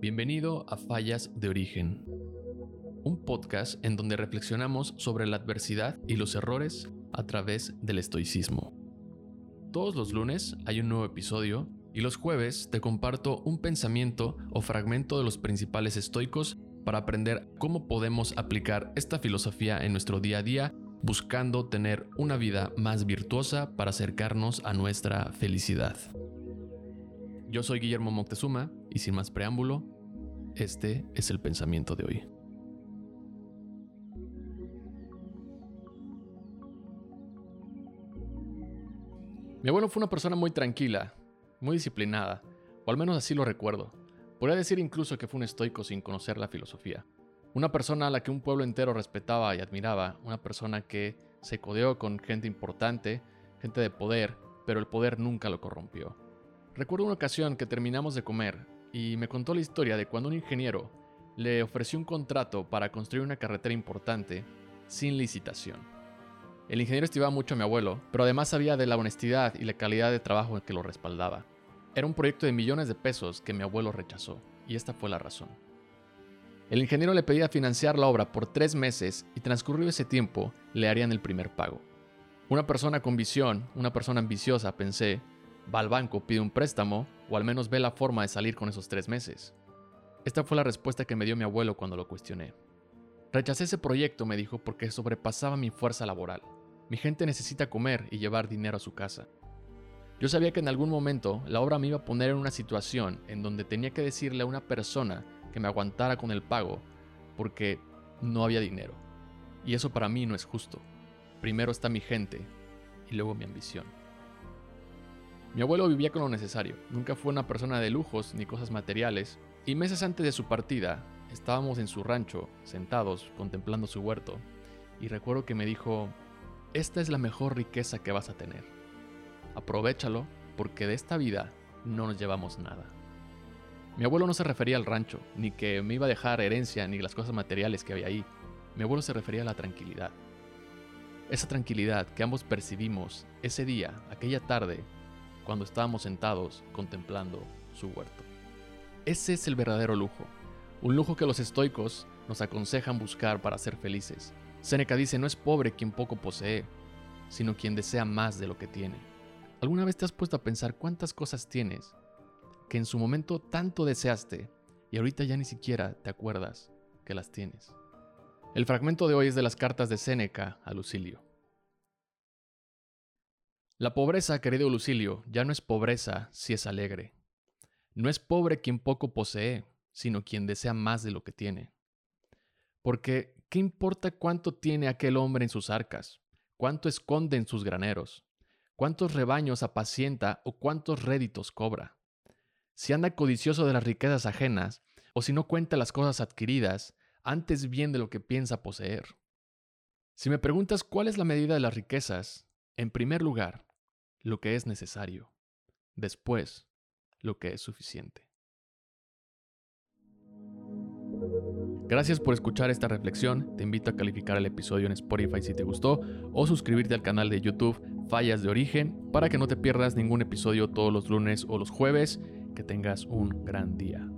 Bienvenido a Fallas de Origen, un podcast en donde reflexionamos sobre la adversidad y los errores a través del estoicismo. Todos los lunes hay un nuevo episodio y los jueves te comparto un pensamiento o fragmento de los principales estoicos para aprender cómo podemos aplicar esta filosofía en nuestro día a día buscando tener una vida más virtuosa para acercarnos a nuestra felicidad. Yo soy Guillermo Moctezuma y sin más preámbulo, este es el pensamiento de hoy. Mi abuelo fue una persona muy tranquila, muy disciplinada, o al menos así lo recuerdo. Podría decir incluso que fue un estoico sin conocer la filosofía. Una persona a la que un pueblo entero respetaba y admiraba, una persona que se codeó con gente importante, gente de poder, pero el poder nunca lo corrompió. Recuerdo una ocasión que terminamos de comer y me contó la historia de cuando un ingeniero le ofreció un contrato para construir una carretera importante sin licitación. El ingeniero estimaba mucho a mi abuelo, pero además sabía de la honestidad y la calidad de trabajo que lo respaldaba. Era un proyecto de millones de pesos que mi abuelo rechazó, y esta fue la razón. El ingeniero le pedía financiar la obra por tres meses y transcurrido ese tiempo le harían el primer pago. Una persona con visión, una persona ambiciosa, pensé, va al banco, pide un préstamo o al menos ve la forma de salir con esos tres meses. Esta fue la respuesta que me dio mi abuelo cuando lo cuestioné. Rechacé ese proyecto, me dijo, porque sobrepasaba mi fuerza laboral. Mi gente necesita comer y llevar dinero a su casa. Yo sabía que en algún momento la obra me iba a poner en una situación en donde tenía que decirle a una persona que me aguantara con el pago porque no había dinero. Y eso para mí no es justo. Primero está mi gente y luego mi ambición. Mi abuelo vivía con lo necesario, nunca fue una persona de lujos ni cosas materiales, y meses antes de su partida estábamos en su rancho, sentados, contemplando su huerto, y recuerdo que me dijo, esta es la mejor riqueza que vas a tener. Aprovechalo porque de esta vida no nos llevamos nada. Mi abuelo no se refería al rancho, ni que me iba a dejar herencia, ni las cosas materiales que había ahí. Mi abuelo se refería a la tranquilidad. Esa tranquilidad que ambos percibimos ese día, aquella tarde, cuando estábamos sentados contemplando su huerto. Ese es el verdadero lujo, un lujo que los estoicos nos aconsejan buscar para ser felices. Séneca dice, no es pobre quien poco posee, sino quien desea más de lo que tiene. ¿Alguna vez te has puesto a pensar cuántas cosas tienes que en su momento tanto deseaste y ahorita ya ni siquiera te acuerdas que las tienes? El fragmento de hoy es de las cartas de Séneca a Lucilio. La pobreza, querido Lucilio, ya no es pobreza si es alegre. No es pobre quien poco posee, sino quien desea más de lo que tiene. Porque, ¿qué importa cuánto tiene aquel hombre en sus arcas? ¿Cuánto esconde en sus graneros? ¿Cuántos rebaños apacienta o cuántos réditos cobra? Si anda codicioso de las riquezas ajenas, o si no cuenta las cosas adquiridas, antes bien de lo que piensa poseer. Si me preguntas cuál es la medida de las riquezas, en primer lugar, lo que es necesario, después lo que es suficiente. Gracias por escuchar esta reflexión, te invito a calificar el episodio en Spotify si te gustó o suscribirte al canal de YouTube Fallas de Origen para que no te pierdas ningún episodio todos los lunes o los jueves. Que tengas un gran día.